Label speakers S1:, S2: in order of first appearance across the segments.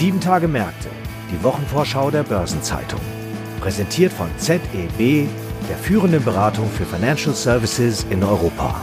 S1: Sieben Tage Märkte, die Wochenvorschau der Börsenzeitung. Präsentiert von ZEB, der führenden Beratung für Financial Services in Europa.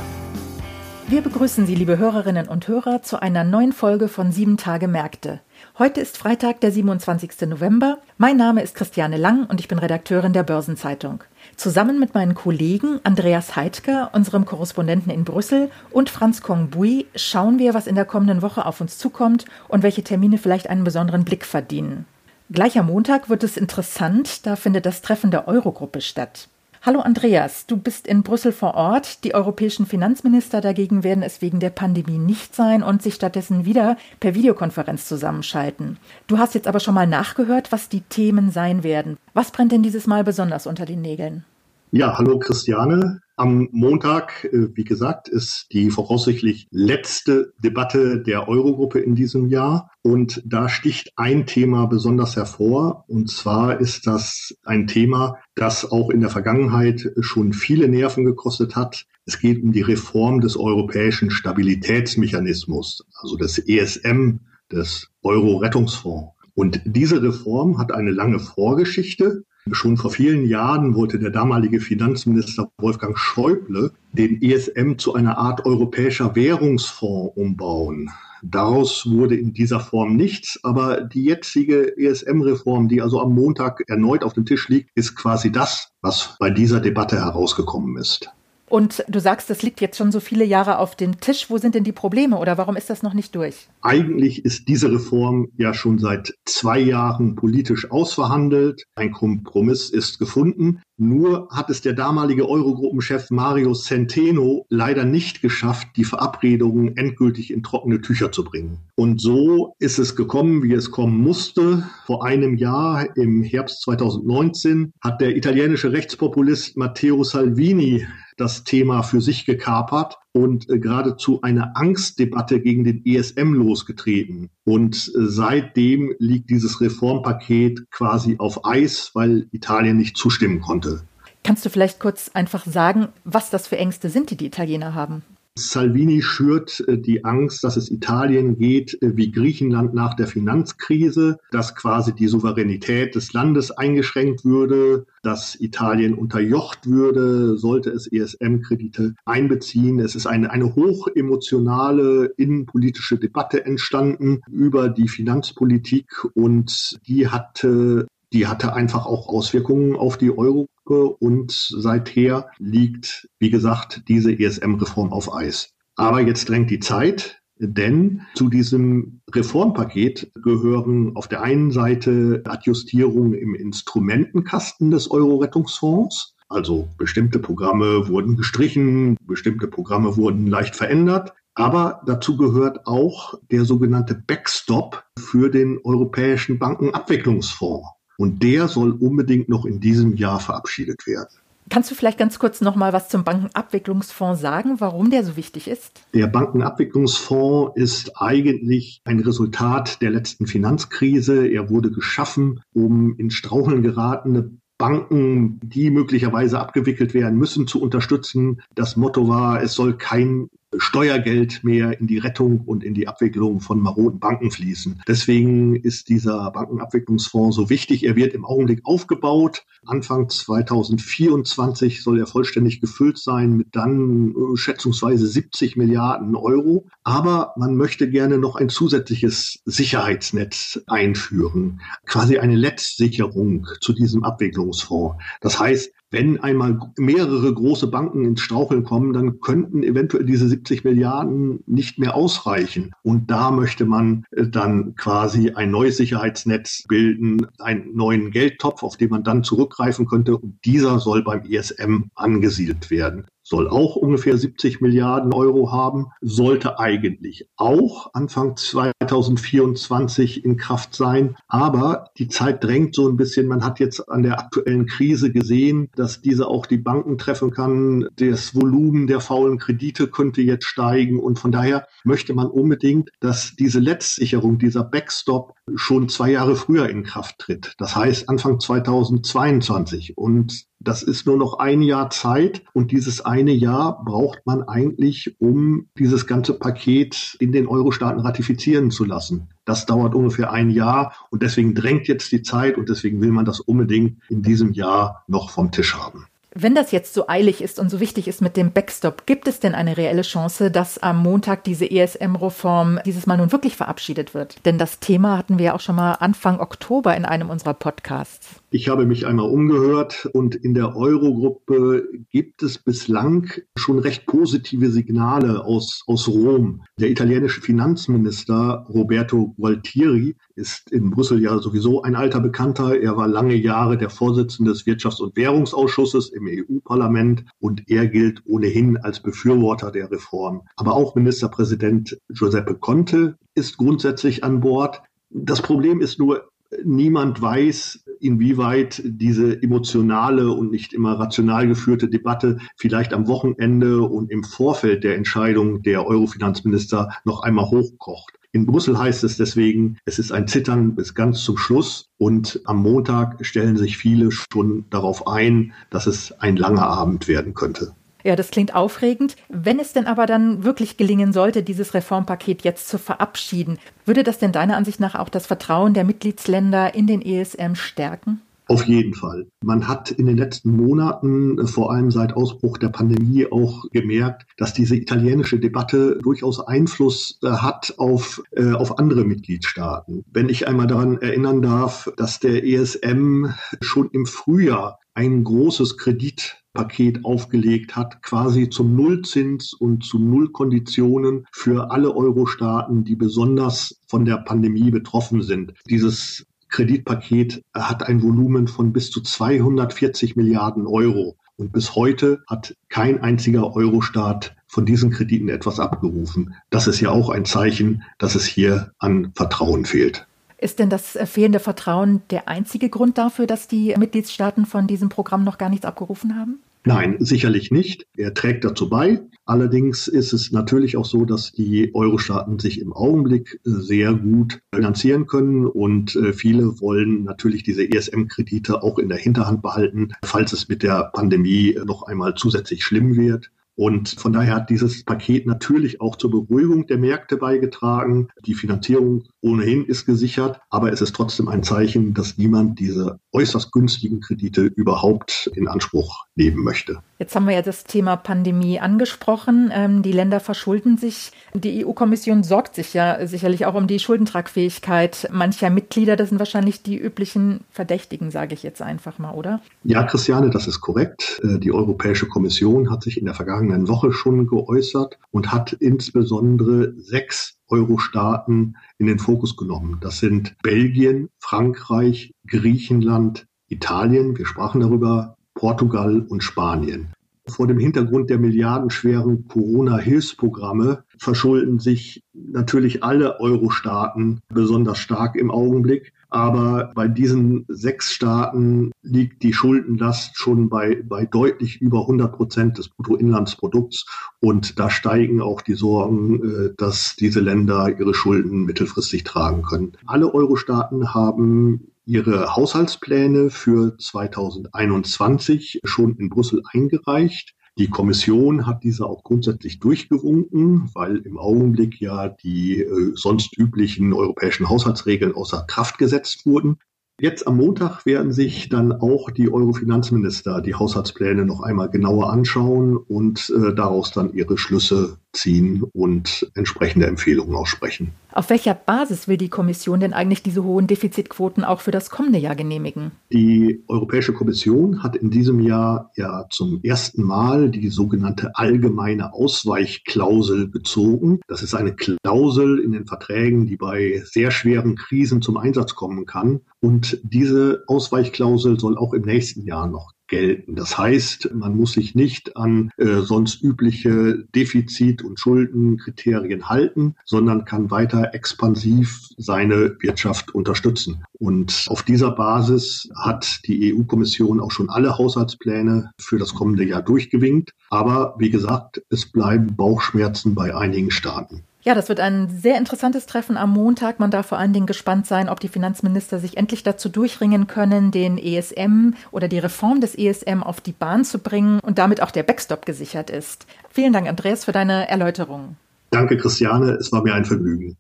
S2: Wir begrüßen Sie, liebe Hörerinnen und Hörer, zu einer neuen Folge von Sieben Tage Märkte. Heute ist Freitag, der 27. November. Mein Name ist Christiane Lang und ich bin Redakteurin der Börsenzeitung. Zusammen mit meinen Kollegen Andreas Heidker, unserem Korrespondenten in Brüssel, und Franz Kongbui schauen wir, was in der kommenden Woche auf uns zukommt und welche Termine vielleicht einen besonderen Blick verdienen. Gleich am Montag wird es interessant, da findet das Treffen der Eurogruppe statt. Hallo Andreas, du bist in Brüssel vor Ort. Die europäischen Finanzminister dagegen werden es wegen der Pandemie nicht sein und sich stattdessen wieder per Videokonferenz zusammenschalten. Du hast jetzt aber schon mal nachgehört, was die Themen sein werden. Was brennt denn dieses Mal besonders unter den Nägeln?
S3: Ja, hallo Christiane. Am Montag, äh, wie gesagt, ist die voraussichtlich letzte Debatte der Eurogruppe in diesem Jahr. Und da sticht ein Thema besonders hervor. Und zwar ist das ein Thema, das auch in der Vergangenheit schon viele Nerven gekostet hat. Es geht um die Reform des europäischen Stabilitätsmechanismus, also des ESM, des Euro-Rettungsfonds. Und diese Reform hat eine lange Vorgeschichte. Schon vor vielen Jahren wollte der damalige Finanzminister Wolfgang Schäuble den ESM zu einer Art europäischer Währungsfonds umbauen. Daraus wurde in dieser Form nichts, aber die jetzige ESM-Reform, die also am Montag erneut auf dem Tisch liegt, ist quasi das, was bei dieser Debatte herausgekommen ist.
S2: Und du sagst, das liegt jetzt schon so viele Jahre auf dem Tisch. Wo sind denn die Probleme oder warum ist das noch nicht durch?
S3: Eigentlich ist diese Reform ja schon seit zwei Jahren politisch ausverhandelt. Ein Kompromiss ist gefunden. Nur hat es der damalige Eurogruppenchef Mario Centeno leider nicht geschafft, die Verabredungen endgültig in trockene Tücher zu bringen. Und so ist es gekommen, wie es kommen musste. Vor einem Jahr, im Herbst 2019, hat der italienische Rechtspopulist Matteo Salvini das Thema für sich gekapert und äh, geradezu eine Angstdebatte gegen den ESM losgetreten. Und äh, seitdem liegt dieses Reformpaket quasi auf Eis, weil Italien nicht zustimmen konnte.
S2: Kannst du vielleicht kurz einfach sagen, was das für Ängste sind, die die Italiener haben?
S3: Salvini schürt äh, die Angst, dass es Italien geht äh, wie Griechenland nach der Finanzkrise, dass quasi die Souveränität des Landes eingeschränkt würde, dass Italien unterjocht würde, sollte es ESM-Kredite einbeziehen. Es ist eine, eine hochemotionale innenpolitische Debatte entstanden über die Finanzpolitik und die hatte die hatte einfach auch Auswirkungen auf die Euro und seither liegt, wie gesagt, diese ESM-Reform auf Eis. Aber jetzt drängt die Zeit, denn zu diesem Reformpaket gehören auf der einen Seite Adjustierungen im Instrumentenkasten des Euro-Rettungsfonds. Also bestimmte Programme wurden gestrichen, bestimmte Programme wurden leicht verändert. Aber dazu gehört auch der sogenannte Backstop für den Europäischen Bankenabwicklungsfonds. Und der soll unbedingt noch in diesem Jahr verabschiedet werden.
S2: Kannst du vielleicht ganz kurz noch mal was zum Bankenabwicklungsfonds sagen, warum der so wichtig ist?
S3: Der Bankenabwicklungsfonds ist eigentlich ein Resultat der letzten Finanzkrise. Er wurde geschaffen, um in Straucheln geratene Banken, die möglicherweise abgewickelt werden müssen, zu unterstützen. Das Motto war, es soll kein Steuergeld mehr in die Rettung und in die Abwicklung von maroden Banken fließen. Deswegen ist dieser Bankenabwicklungsfonds so wichtig. Er wird im Augenblick aufgebaut. Anfang 2024 soll er vollständig gefüllt sein mit dann äh, schätzungsweise 70 Milliarden Euro. Aber man möchte gerne noch ein zusätzliches Sicherheitsnetz einführen. Quasi eine Letztsicherung zu diesem Abwicklungsfonds. Das heißt, wenn einmal mehrere große Banken ins Straucheln kommen, dann könnten eventuell diese 70 Milliarden nicht mehr ausreichen. Und da möchte man äh, dann quasi ein neues Sicherheitsnetz bilden, einen neuen Geldtopf, auf den man dann zurückgreifen könnte. Und dieser soll beim ESM angesiedelt werden soll auch ungefähr 70 Milliarden Euro haben, sollte eigentlich auch Anfang 2024 in Kraft sein. Aber die Zeit drängt so ein bisschen. Man hat jetzt an der aktuellen Krise gesehen, dass diese auch die Banken treffen kann. Das Volumen der faulen Kredite könnte jetzt steigen. Und von daher möchte man unbedingt, dass diese Letztsicherung, dieser Backstop schon zwei Jahre früher in Kraft tritt. Das heißt Anfang 2022. Und das ist nur noch ein Jahr Zeit und dieses eine Jahr braucht man eigentlich, um dieses ganze Paket in den Euro-Staaten ratifizieren zu lassen. Das dauert ungefähr ein Jahr und deswegen drängt jetzt die Zeit und deswegen will man das unbedingt in diesem Jahr noch vom Tisch haben.
S2: Wenn das jetzt so eilig ist und so wichtig ist mit dem Backstop, gibt es denn eine reelle Chance, dass am Montag diese ESM-Reform dieses Mal nun wirklich verabschiedet wird? Denn das Thema hatten wir ja auch schon mal Anfang Oktober in einem unserer Podcasts.
S3: Ich habe mich einmal umgehört und in der Eurogruppe gibt es bislang schon recht positive Signale aus, aus Rom. Der italienische Finanzminister Roberto Gualtieri ist in Brüssel ja sowieso ein alter Bekannter. Er war lange Jahre der Vorsitzende des Wirtschafts- und Währungsausschusses im EU-Parlament und er gilt ohnehin als Befürworter der Reform. Aber auch Ministerpräsident Giuseppe Conte ist grundsätzlich an Bord. Das Problem ist nur, niemand weiß, inwieweit diese emotionale und nicht immer rational geführte Debatte vielleicht am Wochenende und im Vorfeld der Entscheidung der Eurofinanzminister noch einmal hochkocht. In Brüssel heißt es deswegen, es ist ein Zittern bis ganz zum Schluss und am Montag stellen sich viele schon darauf ein, dass es ein langer Abend werden könnte.
S2: Ja, das klingt aufregend. Wenn es denn aber dann wirklich gelingen sollte, dieses Reformpaket jetzt zu verabschieden, würde das denn deiner Ansicht nach auch das Vertrauen der Mitgliedsländer in den ESM stärken?
S3: Auf jeden Fall. Man hat in den letzten Monaten, äh, vor allem seit Ausbruch der Pandemie, auch gemerkt, dass diese italienische Debatte durchaus Einfluss äh, hat auf, äh, auf andere Mitgliedstaaten. Wenn ich einmal daran erinnern darf, dass der ESM schon im Frühjahr ein großes Kreditpaket aufgelegt hat, quasi zum Nullzins und zu Nullkonditionen für alle Euro-Staaten, die besonders von der Pandemie betroffen sind. Dieses Kreditpaket hat ein Volumen von bis zu 240 Milliarden Euro. Und bis heute hat kein einziger Euro-Staat von diesen Krediten etwas abgerufen. Das ist ja auch ein Zeichen, dass es hier an Vertrauen fehlt.
S2: Ist denn das fehlende Vertrauen der einzige Grund dafür, dass die Mitgliedstaaten von diesem Programm noch gar nichts abgerufen haben?
S3: Nein, sicherlich nicht. Er trägt dazu bei. Allerdings ist es natürlich auch so, dass die Euro-Staaten sich im Augenblick sehr gut finanzieren können und äh, viele wollen natürlich diese ESM-Kredite auch in der Hinterhand behalten, falls es mit der Pandemie noch einmal zusätzlich schlimm wird. Und von daher hat dieses Paket natürlich auch zur Beruhigung der Märkte beigetragen. Die Finanzierung ohnehin ist gesichert, aber es ist trotzdem ein Zeichen, dass niemand diese äußerst günstigen Kredite überhaupt in Anspruch nehmen möchte.
S2: Jetzt haben wir ja das Thema Pandemie angesprochen. Ähm, die Länder verschulden sich. Die EU-Kommission sorgt sich ja sicherlich auch um die Schuldentragfähigkeit mancher Mitglieder. Das sind wahrscheinlich die üblichen Verdächtigen, sage ich jetzt einfach mal, oder?
S3: Ja, Christiane, das ist korrekt. Äh, die Europäische Kommission hat sich in der vergangenen Woche schon geäußert und hat insbesondere sechs Euro-Staaten in den Fokus genommen. Das sind Belgien, Frankreich, Griechenland, Italien, wir sprachen darüber, Portugal und Spanien. Vor dem Hintergrund der milliardenschweren Corona-Hilfsprogramme verschulden sich natürlich alle Euro-Staaten besonders stark im Augenblick. Aber bei diesen sechs Staaten liegt die Schuldenlast schon bei, bei deutlich über 100 Prozent des Bruttoinlandsprodukts. Und da steigen auch die Sorgen, äh, dass diese Länder ihre Schulden mittelfristig tragen können. Alle Euro-Staaten haben ihre Haushaltspläne für 2021 schon in Brüssel eingereicht. Die Kommission hat diese auch grundsätzlich durchgewunken, weil im Augenblick ja die äh, sonst üblichen europäischen Haushaltsregeln außer Kraft gesetzt wurden. Jetzt am Montag werden sich dann auch die Euro-Finanzminister die Haushaltspläne noch einmal genauer anschauen und äh, daraus dann ihre Schlüsse ziehen und entsprechende Empfehlungen aussprechen.
S2: Auf welcher Basis will die Kommission denn eigentlich diese hohen Defizitquoten auch für das kommende Jahr genehmigen?
S3: Die Europäische Kommission hat in diesem Jahr ja zum ersten Mal die sogenannte allgemeine Ausweichklausel gezogen. Das ist eine Klausel in den Verträgen, die bei sehr schweren Krisen zum Einsatz kommen kann. Und diese Ausweichklausel soll auch im nächsten Jahr noch gelten. Das heißt, man muss sich nicht an äh, sonst übliche Defizit- und Schuldenkriterien halten, sondern kann weiter expansiv seine Wirtschaft unterstützen. Und auf dieser Basis hat die EU-Kommission auch schon alle Haushaltspläne für das kommende Jahr durchgewinkt. Aber wie gesagt, es bleiben Bauchschmerzen bei einigen Staaten.
S2: Ja, das wird ein sehr interessantes Treffen am Montag. Man darf vor allen Dingen gespannt sein, ob die Finanzminister sich endlich dazu durchringen können, den ESM oder die Reform des ESM auf die Bahn zu bringen und damit auch der Backstop gesichert ist. Vielen Dank, Andreas, für deine Erläuterung.
S3: Danke, Christiane. Es war mir ein Vergnügen.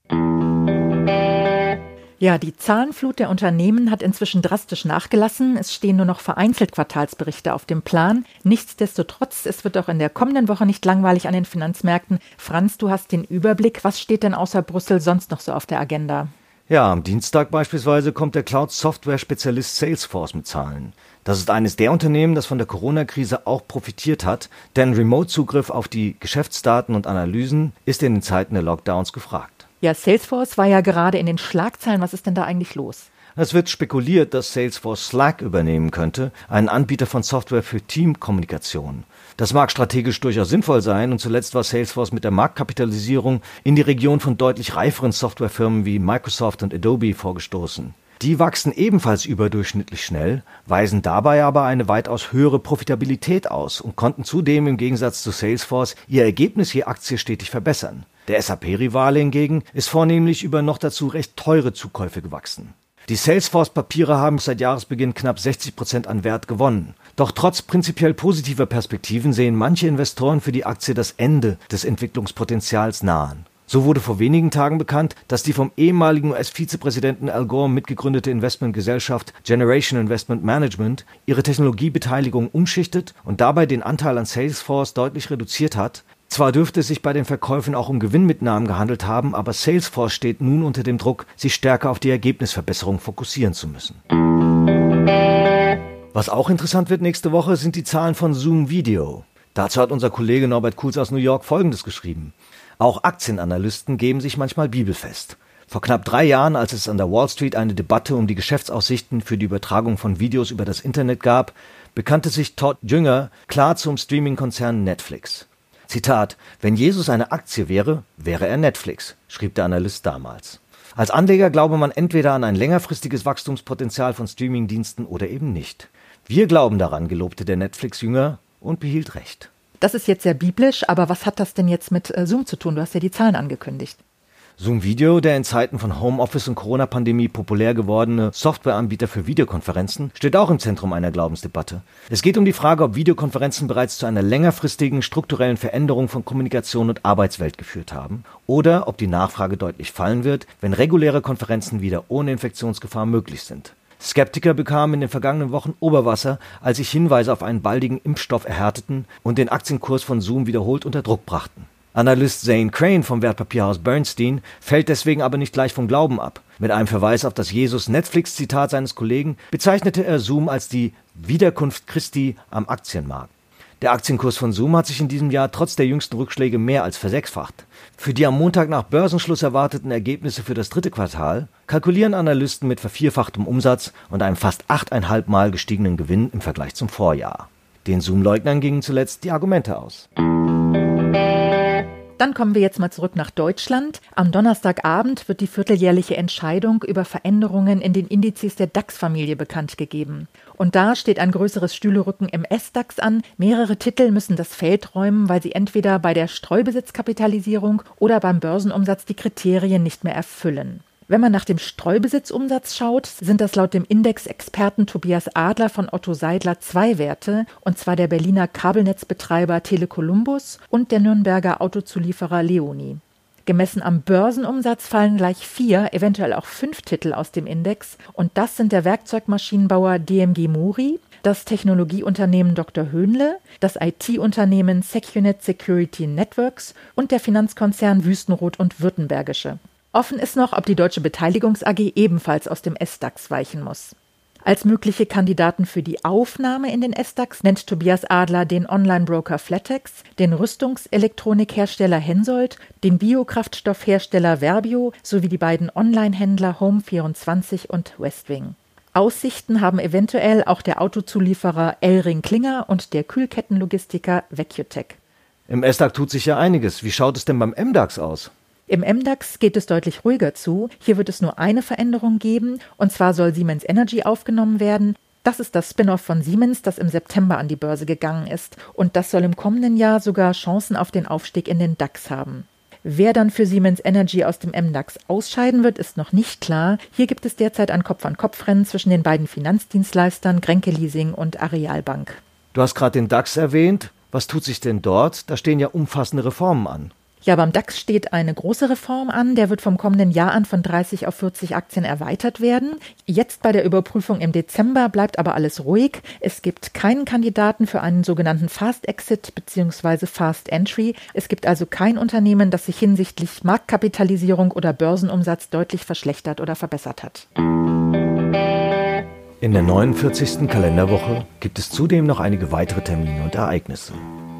S2: Ja, die Zahlenflut der Unternehmen hat inzwischen drastisch nachgelassen. Es stehen nur noch vereinzelt Quartalsberichte auf dem Plan. Nichtsdestotrotz, es wird auch in der kommenden Woche nicht langweilig an den Finanzmärkten. Franz, du hast den Überblick. Was steht denn außer Brüssel sonst noch so auf der Agenda?
S1: Ja, am Dienstag beispielsweise kommt der Cloud-Software-Spezialist Salesforce mit Zahlen. Das ist eines der Unternehmen, das von der Corona-Krise auch profitiert hat, denn Remote-Zugriff auf die Geschäftsdaten und Analysen ist in den Zeiten der Lockdowns gefragt.
S2: Ja, Salesforce war ja gerade in den Schlagzeilen. Was ist denn da eigentlich los?
S1: Es wird spekuliert, dass Salesforce Slack übernehmen könnte, einen Anbieter von Software für Teamkommunikation. Das mag strategisch durchaus sinnvoll sein und zuletzt war Salesforce mit der Marktkapitalisierung in die Region von deutlich reiferen Softwarefirmen wie Microsoft und Adobe vorgestoßen. Die wachsen ebenfalls überdurchschnittlich schnell, weisen dabei aber eine weitaus höhere Profitabilität aus und konnten zudem im Gegensatz zu Salesforce ihr Ergebnis je Aktie stetig verbessern. Der SAP-Rivale hingegen ist vornehmlich über noch dazu recht teure Zukäufe gewachsen. Die Salesforce-Papiere haben seit Jahresbeginn knapp 60 Prozent an Wert gewonnen. Doch trotz prinzipiell positiver Perspektiven sehen manche Investoren für die Aktie das Ende des Entwicklungspotenzials nahen. So wurde vor wenigen Tagen bekannt, dass die vom ehemaligen US-Vizepräsidenten Al Gore mitgegründete Investmentgesellschaft Generation Investment Management ihre Technologiebeteiligung umschichtet und dabei den Anteil an Salesforce deutlich reduziert hat, zwar dürfte es sich bei den Verkäufen auch um Gewinnmitnahmen gehandelt haben, aber Salesforce steht nun unter dem Druck, sich stärker auf die Ergebnisverbesserung fokussieren zu müssen. Was auch interessant wird nächste Woche, sind die Zahlen von Zoom Video. Dazu hat unser Kollege Norbert Kuhls aus New York Folgendes geschrieben. Auch Aktienanalysten geben sich manchmal bibelfest. Vor knapp drei Jahren, als es an der Wall Street eine Debatte um die Geschäftsaussichten für die Übertragung von Videos über das Internet gab, bekannte sich Todd Jünger klar zum Streaming-Konzern Netflix. Zitat, wenn Jesus eine Aktie wäre, wäre er Netflix, schrieb der Analyst damals. Als Anleger glaube man entweder an ein längerfristiges Wachstumspotenzial von Streamingdiensten oder eben nicht. Wir glauben daran, gelobte der Netflix-Jünger und behielt recht.
S2: Das ist jetzt sehr biblisch, aber was hat das denn jetzt mit äh, Zoom zu tun? Du hast ja die Zahlen angekündigt.
S1: Zoom Video, der in Zeiten von Homeoffice und Corona-Pandemie populär gewordene Softwareanbieter für Videokonferenzen, steht auch im Zentrum einer Glaubensdebatte. Es geht um die Frage, ob Videokonferenzen bereits zu einer längerfristigen strukturellen Veränderung von Kommunikation und Arbeitswelt geführt haben oder ob die Nachfrage deutlich fallen wird, wenn reguläre Konferenzen wieder ohne Infektionsgefahr möglich sind. Skeptiker bekamen in den vergangenen Wochen Oberwasser, als sich Hinweise auf einen baldigen Impfstoff erhärteten und den Aktienkurs von Zoom wiederholt unter Druck brachten. Analyst Zane Crane vom Wertpapierhaus Bernstein fällt deswegen aber nicht gleich vom Glauben ab. Mit einem Verweis auf das Jesus-Netflix-Zitat seines Kollegen bezeichnete er Zoom als die Wiederkunft Christi am Aktienmarkt. Der Aktienkurs von Zoom hat sich in diesem Jahr trotz der jüngsten Rückschläge mehr als versechsfacht. Für die am Montag nach Börsenschluss erwarteten Ergebnisse für das dritte Quartal kalkulieren Analysten mit vervierfachtem Umsatz und einem fast achteinhalb Mal gestiegenen Gewinn im Vergleich zum Vorjahr. Den Zoom-Leugnern gingen zuletzt die Argumente aus.
S2: Dann kommen wir jetzt mal zurück nach Deutschland. Am Donnerstagabend wird die vierteljährliche Entscheidung über Veränderungen in den Indizes der DAX-Familie bekannt gegeben. Und da steht ein größeres Stühlerücken im S-DAX an. Mehrere Titel müssen das Feld räumen, weil sie entweder bei der Streubesitzkapitalisierung oder beim Börsenumsatz die Kriterien nicht mehr erfüllen. Wenn man nach dem Streubesitzumsatz schaut, sind das laut dem Index-Experten Tobias Adler von Otto Seidler zwei Werte, und zwar der Berliner Kabelnetzbetreiber Telekolumbus und der Nürnberger Autozulieferer Leoni. Gemessen am Börsenumsatz fallen gleich vier, eventuell auch fünf Titel aus dem Index, und das sind der Werkzeugmaschinenbauer DMG Muri, das Technologieunternehmen Dr. Höhnle, das IT-Unternehmen Secunet Security Networks und der Finanzkonzern Wüstenrot und Württembergische. Offen ist noch, ob die Deutsche Beteiligungs AG ebenfalls aus dem S-DAX weichen muss. Als mögliche Kandidaten für die Aufnahme in den S-DAX nennt Tobias Adler den Online-Broker Flatex, den Rüstungselektronikhersteller Hensoldt, den Biokraftstoffhersteller Verbio sowie die beiden Online-Händler Home24 und Westwing. Aussichten haben eventuell auch der Autozulieferer Elring Klinger und der Kühlkettenlogistiker Vecutech.
S1: Im S-DAX tut sich ja einiges. Wie schaut es denn beim MDAX aus?
S2: Im MDAX geht es deutlich ruhiger zu. Hier wird es nur eine Veränderung geben, und zwar soll Siemens Energy aufgenommen werden. Das ist das Spin-off von Siemens, das im September an die Börse gegangen ist. Und das soll im kommenden Jahr sogar Chancen auf den Aufstieg in den DAX haben. Wer dann für Siemens Energy aus dem MDAX ausscheiden wird, ist noch nicht klar. Hier gibt es derzeit ein Kopf-an-Kopf-Rennen zwischen den beiden Finanzdienstleistern Grenke Leasing und Arealbank.
S1: Du hast gerade den DAX erwähnt. Was tut sich denn dort? Da stehen ja umfassende Reformen an.
S2: Ja, beim DAX steht eine große Reform an. Der wird vom kommenden Jahr an von 30 auf 40 Aktien erweitert werden. Jetzt bei der Überprüfung im Dezember bleibt aber alles ruhig. Es gibt keinen Kandidaten für einen sogenannten Fast Exit bzw. Fast Entry. Es gibt also kein Unternehmen, das sich hinsichtlich Marktkapitalisierung oder Börsenumsatz deutlich verschlechtert oder verbessert hat.
S1: In der 49. Kalenderwoche gibt es zudem noch einige weitere Termine und Ereignisse.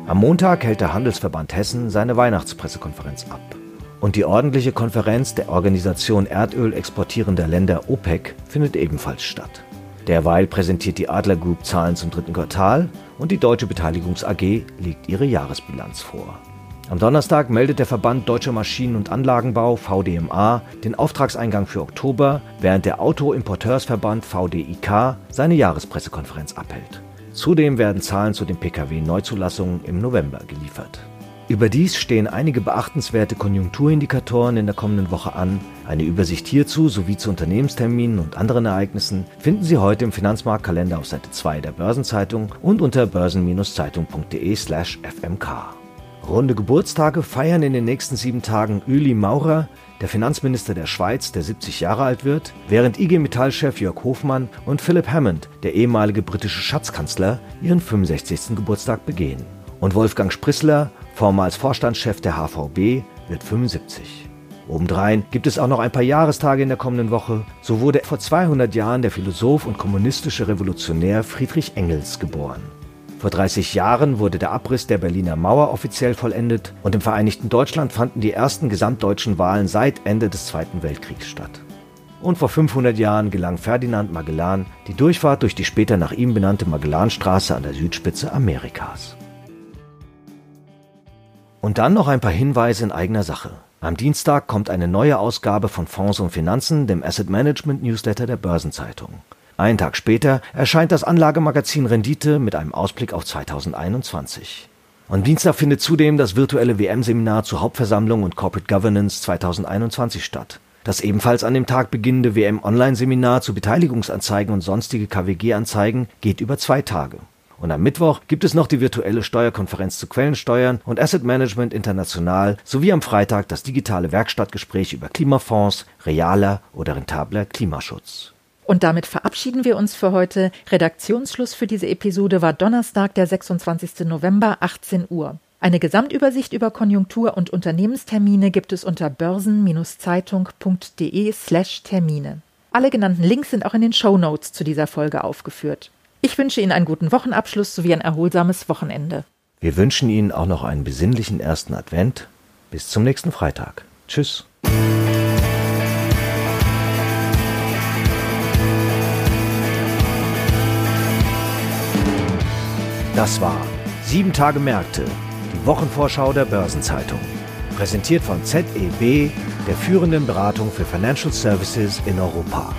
S1: Am Montag hält der Handelsverband Hessen seine Weihnachtspressekonferenz ab. Und die ordentliche Konferenz der Organisation Erdöl exportierender Länder OPEC findet ebenfalls statt. Derweil präsentiert die Adler Group Zahlen zum dritten Quartal und die Deutsche Beteiligungs AG legt ihre Jahresbilanz vor. Am Donnerstag meldet der Verband Deutscher Maschinen- und Anlagenbau VDMA den Auftragseingang für Oktober, während der Autoimporteursverband VDIK seine Jahrespressekonferenz abhält. Zudem werden Zahlen zu den Pkw-Neuzulassungen im November geliefert. Überdies stehen einige beachtenswerte Konjunkturindikatoren in der kommenden Woche an. Eine Übersicht hierzu sowie zu Unternehmensterminen und anderen Ereignissen finden Sie heute im Finanzmarktkalender auf Seite 2 der Börsenzeitung und unter börsen-zeitung.de/fmk. Runde Geburtstage feiern in den nächsten sieben Tagen Ueli Maurer, der Finanzminister der Schweiz, der 70 Jahre alt wird, während IG Metall-Chef Jörg Hofmann und Philip Hammond, der ehemalige britische Schatzkanzler, ihren 65. Geburtstag begehen. Und Wolfgang Sprissler, vormals Vorstandschef der HVB, wird 75. Obendrein gibt es auch noch ein paar Jahrestage in der kommenden Woche. So wurde vor 200 Jahren der Philosoph und kommunistische Revolutionär Friedrich Engels geboren. Vor 30 Jahren wurde der Abriss der Berliner Mauer offiziell vollendet und im Vereinigten Deutschland fanden die ersten gesamtdeutschen Wahlen seit Ende des Zweiten Weltkriegs statt. Und vor 500 Jahren gelang Ferdinand Magellan die Durchfahrt durch die später nach ihm benannte Magellanstraße an der Südspitze Amerikas. Und dann noch ein paar Hinweise in eigener Sache. Am Dienstag kommt eine neue Ausgabe von Fonds und Finanzen, dem Asset Management Newsletter der Börsenzeitung. Einen Tag später erscheint das Anlagemagazin Rendite mit einem Ausblick auf 2021. Und Dienstag findet zudem das virtuelle WM-Seminar zur Hauptversammlung und Corporate Governance 2021 statt. Das ebenfalls an dem Tag beginnende WM-Online-Seminar zu Beteiligungsanzeigen und sonstige KWG-Anzeigen geht über zwei Tage. Und am Mittwoch gibt es noch die virtuelle Steuerkonferenz zu Quellensteuern und Asset Management International sowie am Freitag das digitale Werkstattgespräch über Klimafonds, realer oder rentabler Klimaschutz.
S2: Und damit verabschieden wir uns für heute. Redaktionsschluss für diese Episode war Donnerstag, der 26. November, 18 Uhr. Eine Gesamtübersicht über Konjunktur- und Unternehmenstermine gibt es unter börsen-zeitung.de slash Termine. Alle genannten Links sind auch in den Show Notes zu dieser Folge aufgeführt. Ich wünsche Ihnen einen guten Wochenabschluss sowie ein erholsames Wochenende.
S1: Wir wünschen Ihnen auch noch einen besinnlichen ersten Advent. Bis zum nächsten Freitag. Tschüss. Das war Sieben Tage Märkte, die Wochenvorschau der Börsenzeitung. Präsentiert von ZEB, der führenden Beratung für Financial Services in Europa.